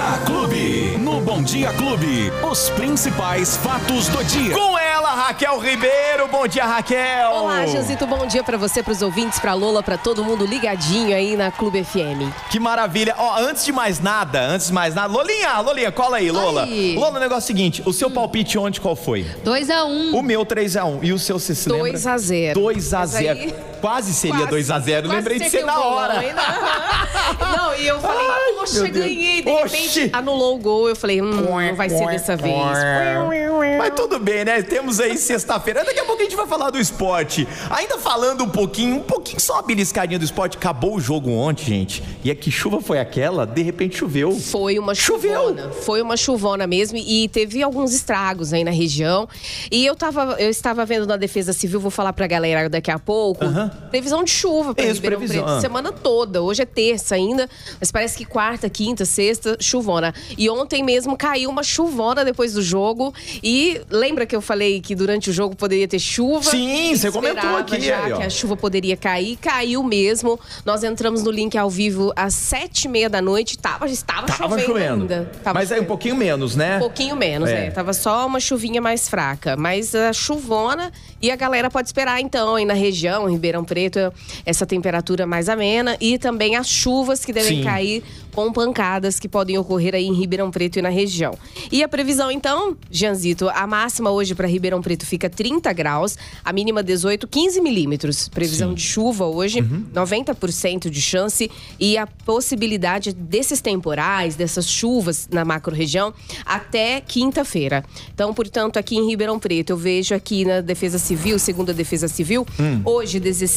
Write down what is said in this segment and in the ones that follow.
Dia Clube. No Bom Dia Clube, os principais fatos do dia. Com ela, Raquel Ribeiro. Bom dia, Raquel. Olá, Janzito, bom dia pra você, pros ouvintes, pra Lola, pra todo mundo ligadinho aí na Clube FM. Que maravilha. Ó, antes de mais nada, antes de mais nada, Lolinha, Lolinha, cola aí, Lola. Aí. Lola, o negócio é o seguinte, o seu palpite ontem qual foi? 2x1. O meu 3x1. E o seu, se lembra? 2 a 0. 2 a Mas 0 aí- Quase seria Quase- 2x0. quase Lembrei de ser na hora. hein? Não, e eu falei, Ai, poxa, ganhei. De Oxi. repente, anulou o gol. Eu falei, hum, não vai ser dessa vez. Mas tudo bem, né? Temos aí sexta-feira. Daqui a pouco a gente vai falar do esporte. Ainda falando um pouquinho, um pouquinho só uma beliscadinha do esporte. Acabou o jogo ontem, gente. E é que chuva foi aquela? De repente choveu. Foi uma Choveu. chuvona. Foi uma chuvona mesmo e teve alguns estragos aí na região. E eu tava, eu estava vendo na Defesa Civil, vou falar pra galera daqui a pouco, previsão de chuva Isso, Ribeirão previsão, Preto, semana toda. Hoje é terça ainda, mas parece que quarta, quinta, sexta, chuvona. E ontem mesmo caiu uma chuvona depois do jogo. E lembra que eu falei que durante o jogo poderia ter chuva? Sim, você comentou aqui, Já aí, que a chuva poderia cair, caiu mesmo. Nós entramos no link ao vivo às sete e meia da noite. Tava, estava Tava chovendo, chovendo. ainda. Tava Mas aí um chovendo. pouquinho menos, né? Um pouquinho menos, É. é. Tava só uma chuvinha mais fraca. Mas a chuvona e a galera pode esperar então aí na região, em Ribeirão Preto, essa temperatura mais amena e também as chuvas que devem Sim. cair com pancadas que podem ocorrer aí em Ribeirão Preto e na região. E a previsão então, Janzito, a máxima hoje para Ribeirão Preto fica 30 graus, a mínima 18, 15 milímetros. Previsão Sim. de chuva hoje, Uhum. 90% de chance e a possibilidade desses temporais, dessas chuvas na macro-região até quinta-feira. Então, portanto, aqui em Ribeirão Preto, eu vejo aqui na Defesa Civil, segundo a Defesa Civil, Hum. hoje 16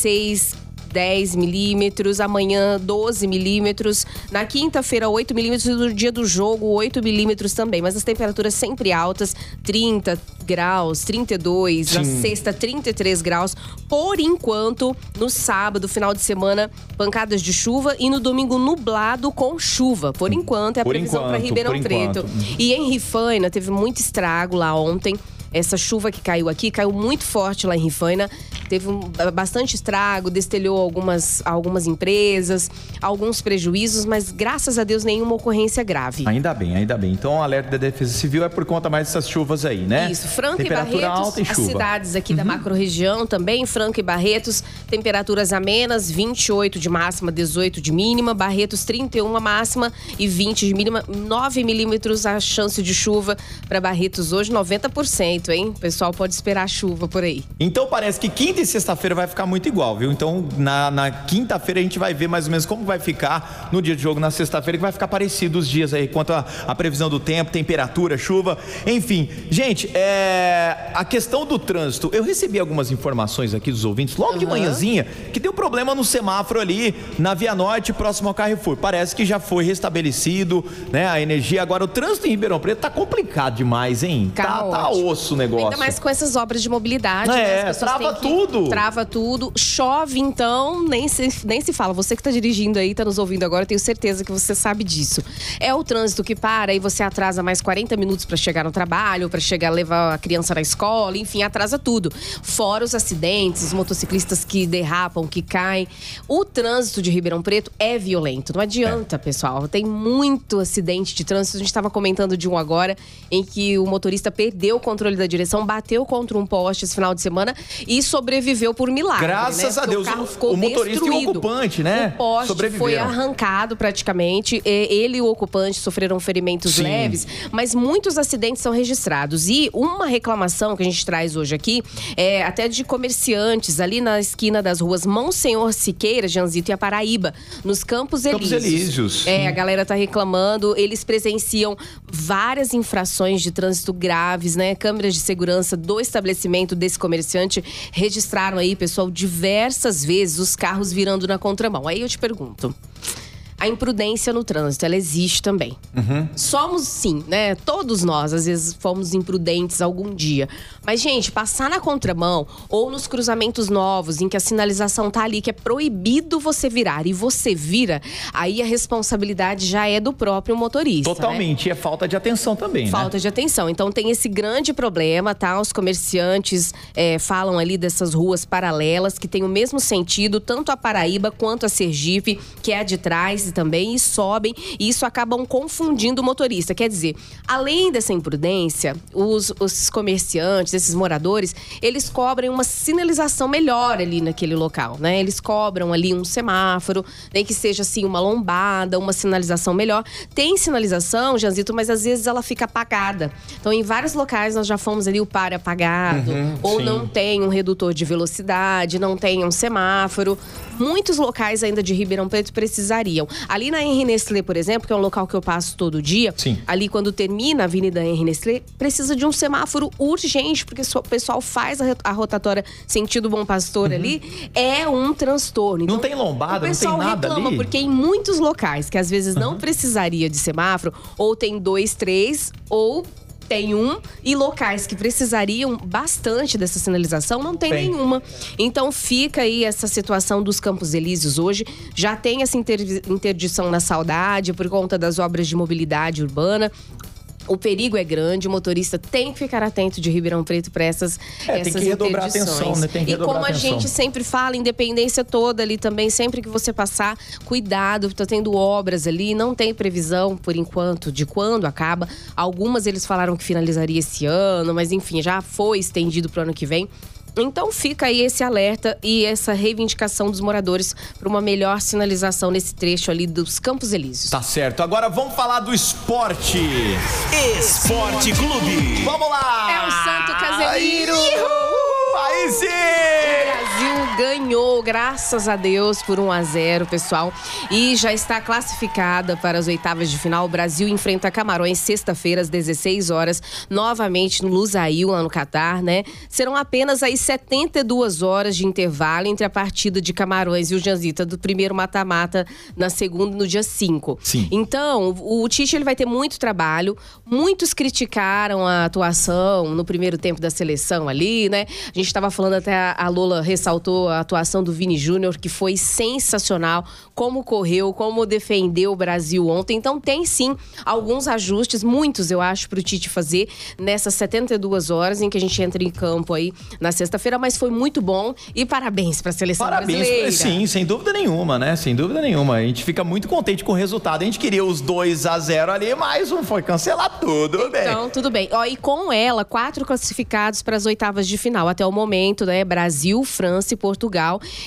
10 milímetros, amanhã 12 milímetros, na quinta-feira 8 milímetros e no dia do jogo 8 milímetros também. Mas as temperaturas sempre altas, 30 graus, 32, na Sim. sexta 33 graus. Por enquanto, no sábado, final de semana, pancadas de chuva e no domingo nublado com chuva. Por enquanto, é a Por previsão para Ribeirão Preto. enquanto. E em Rifaina teve muito estrago lá ontem. Essa chuva que caiu aqui, caiu muito forte lá em Rifaina. Teve um- bastante estrago, destelhou algumas, algumas empresas, alguns prejuízos, mas graças a Deus nenhuma ocorrência grave. Ainda bem, ainda bem. Então o alerta da Defesa Civil é por conta mais dessas chuvas aí, né? Isso, Franca e Barretos, alta e as chuva. Uhum. cidades aqui da macro-região também, Franca e Barretos, temperaturas amenas, 28 de máxima, 18 de mínima, Barretos 31 a máxima e 20 de mínima, 9 milímetros a chance de chuva para Barretos hoje, 90%, hein? O pessoal pode esperar chuva por aí. Então parece que quinta e sexta-feira vai ficar muito igual, viu? Então na, na quinta-feira a gente vai ver mais ou menos como vai ficar no dia de jogo na sexta-feira, que vai ficar parecido os dias aí, quanto a, a previsão do tempo, temperatura, chuva, enfim. Gente, é, a questão do trânsito, eu recebi algumas informações aqui dos ouvintes, logo de manhãzinha, que deu problema no semáforo ali na Via Norte, próximo ao Carrefour. Parece que já foi restabelecido, né, a energia. Agora o trânsito em Ribeirão Preto tá complicado demais, hein? Tá, tá Caótico. osso o negócio. Ainda mais com essas obras de mobilidade, É, né? As pessoas trava tudo. Trava tudo. Chove, então, nem se, nem se fala. Você que tá dirigindo aí, tá nos ouvindo agora, eu tenho certeza que você sabe disso. É o trânsito que para e você atrasa mais 40 minutos pra chegar no trabalho, pra chegar levar a criança na escola, enfim, atrasa tudo. Fora os acidentes, os motociclistas que derrapam, que caem. O trânsito de Ribeirão Preto é violento. Não adianta, pessoal. Tem muito acidente de trânsito. A gente estava comentando de um agora, em que o motorista perdeu o controle da direção, bateu contra um poste esse final de semana e sobreviveu por milagre. Graças né? a Deus, O, carro ficou o motorista e o destruído. ocupante, né, O poste foi arrancado praticamente. Ele e o ocupante sofreram ferimentos Sim. leves, mas muitos acidentes são registrados. E uma reclamação que a gente traz hoje aqui é até de comerciantes ali na esquina das ruas Monsenhor Siqueira, Janzito e a Paraíba, nos Campos Campos Elíseos. Elíseos. É, a galera tá reclamando, eles presenciam várias infrações de trânsito graves, né? Câmeras de segurança do estabelecimento desse comerciante registraram aí, pessoal, diversas vezes os carros virando na contramão. Aí eu te pergunto, a imprudência no trânsito, ela existe também. Somos sim, né? Todos nós, às vezes, fomos imprudentes algum dia. Mas, gente, passar na contramão ou nos cruzamentos novos, em que a sinalização tá ali, que é proibido você virar e você vira, aí a responsabilidade já é do próprio motorista. né? Totalmente. E é falta de atenção também, Falta né? de atenção. Então tem esse grande problema, tá? Os comerciantes é, falam ali dessas ruas paralelas que tem o mesmo sentido, tanto a Paraíba quanto a Sergipe, que é a de trás. Desce também e sobem, e isso acabam confundindo o motorista. Quer dizer, além dessa imprudência, os, os comerciantes, esses moradores, eles cobrem uma sinalização melhor ali naquele local, né? Eles cobram ali um semáforo, nem que seja assim uma lombada, uma sinalização melhor. Tem sinalização, Janzito, mas às vezes ela fica apagada. Então, em vários locais nós já fomos ali o pare apagado, Uhum, ou sim. não tem um redutor de velocidade, não tem um semáforo. Muitos locais ainda de Ribeirão Preto precisariam. Ali na Henri Nestlé, por exemplo, que é um local que eu passo todo dia, Sim. ali quando termina a Avenida Henri Nestlé, precisa de um semáforo urgente, porque o pessoal faz a, a rotatória sentido Bom Pastor ali, é um transtorno. Não Então, tem lombada, não tem nada reclama, ali? porque em muitos locais que às vezes não precisaria de semáforo, ou tem dois, três, ou tem um, e locais que precisariam bastante dessa sinalização não tem, Tem. nenhuma. Então fica aí essa situação dos Campos Elíseos hoje. Já tem essa inter- interdição na saudade por conta das obras de mobilidade urbana. O perigo é grande, o motorista tem que ficar atento de Ribeirão Preto para essas, É, tem essas que redobrar interdições. atenção, né? Tem que e como a atenção. gente sempre fala, independência toda ali também, sempre que você passar, cuidado, tá tendo obras ali, não tem previsão por enquanto de quando acaba. Algumas eles falaram que finalizaria esse ano, mas enfim, já foi estendido para o ano que vem. Então fica aí esse alerta e essa reivindicação dos moradores para uma melhor sinalização nesse trecho ali dos Campos Elíseos. Tá certo. Agora vamos falar do esporte. Esporte Clube. Vamos lá! É o Santo Casemiro! Iuhu! Aí sim! Ganhou, graças a Deus, por 1 a 0 pessoal. E já está classificada para as oitavas de final. O Brasil enfrenta Camarões sexta-feira, às 16 horas, novamente no Lusail, lá no Catar, né? Serão apenas aí 72 horas de intervalo entre a partida de Camarões e o Janzita do primeiro mata-mata na segunda, no dia 5. Sim. Então, o, Tite ele vai ter muito trabalho. Muitos criticaram a atuação no primeiro tempo da seleção ali, né? A gente estava falando até a, a Lola ressaltou a atuação do Vini Júnior, que foi sensacional. Como correu, como defendeu o Brasil ontem. Então, tem sim alguns ajustes, muitos eu acho, para o Tite fazer nessas 72 horas em que a gente entra em campo aí na sexta-feira. Mas foi muito bom e parabéns para a seleção Parabéns, brasileira. sim, sem dúvida nenhuma, né? Sem dúvida nenhuma. A gente fica muito contente com o resultado. A gente queria os 2 a 0 ali, mas um foi cancelar tudo, bem. Então, tudo bem. Ó, e com ela, quatro classificados para as oitavas de final. Até o momento, né? Brasil, França e Portugal.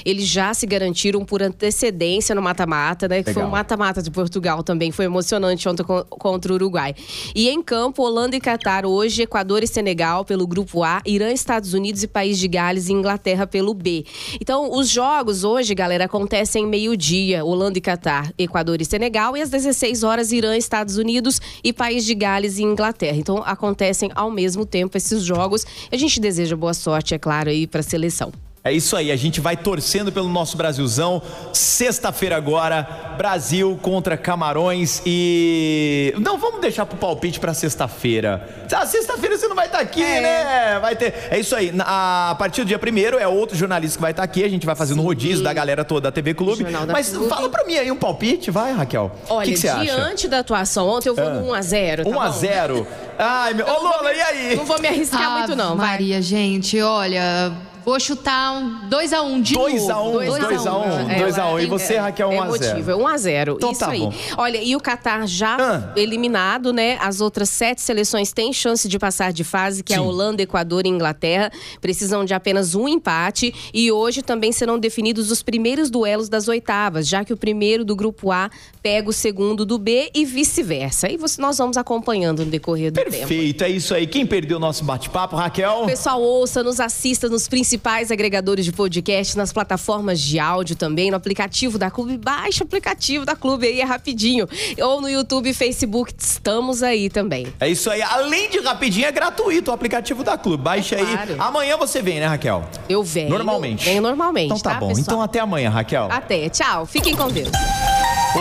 Eles já se garantiram por antecedência no mata-mata, né? Que foi um mata-mata de Portugal também. Foi emocionante ontem co- contra o Uruguai. E em campo, Holanda e Catar hoje, Equador e Senegal pelo grupo A, Irã, Estados Unidos e País de Gales e Inglaterra pelo B. Então, os jogos hoje, galera, acontecem meio-dia. Holanda e Catar, Equador e Senegal. E às 16 horas, Irã, Estados Unidos e País de Gales e Inglaterra. Então, acontecem ao mesmo tempo esses jogos. A gente deseja boa sorte, é claro, aí para a seleção. É isso aí, a gente vai torcendo pelo nosso Brasilzão. Sexta-feira agora, Brasil contra Camarões e. Não, vamos deixar pro palpite pra sexta-feira. Ah, sexta-feira você não vai estar aqui, né? Vai ter. É isso aí. A partir do dia primeiro é outro jornalista que vai estar aqui. A gente vai fazendo um rodízio da galera toda da TV Clube. Da Mas Clube. fala pra mim aí um palpite, vai, Raquel. O Olha, que, que você acha? diante da atuação ontem, eu vou no 1x0. Tá 1 a bom? 0 Ai, meu. Ô, Lola, e aí? Não vou me arriscar Ave muito, não. Vai. Maria, gente, olha, vou chutar um 2x1 um de 2 a novo. 1 2 a 1 É, 2 a 1 E é, você, Raquel, 1 é a 0 emotivo, é 1 a 0 Então Isso tá aí. bom. Olha, e o Catar já Ah. eliminado, né? As outras sete seleções têm chance de passar de fase, que é a Sim. Holanda, Equador e Inglaterra. Precisam de apenas um empate. E hoje também serão definidos os primeiros duelos das oitavas, já que o primeiro do grupo A pega o segundo do B e vice-versa. E você- nós vamos acompanhando no decorrer do tempo. Perfeito, é isso aí. Quem perdeu o nosso bate-papo, Raquel? Pessoal, ouça, nos assista nos principais agregadores de podcast, nas plataformas de áudio também, no aplicativo da Clube. Baixa o aplicativo da Clube aí, é rapidinho. Ou no YouTube e Facebook, estamos aí também. É isso aí. Além de rapidinho, é gratuito o aplicativo da Clube. Baixa É claro. aí. Amanhã você vem, né, Raquel? Eu venho. Normalmente. Venho normalmente, Então tá, bom. pessoal? Então até amanhã, Raquel. Até, tchau. Fiquem com Deus.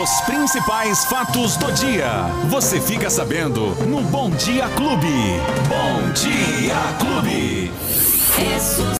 Os principais fatos do dia. Você fica sabendo no Bom Dia Clube. Bom Dia Clube.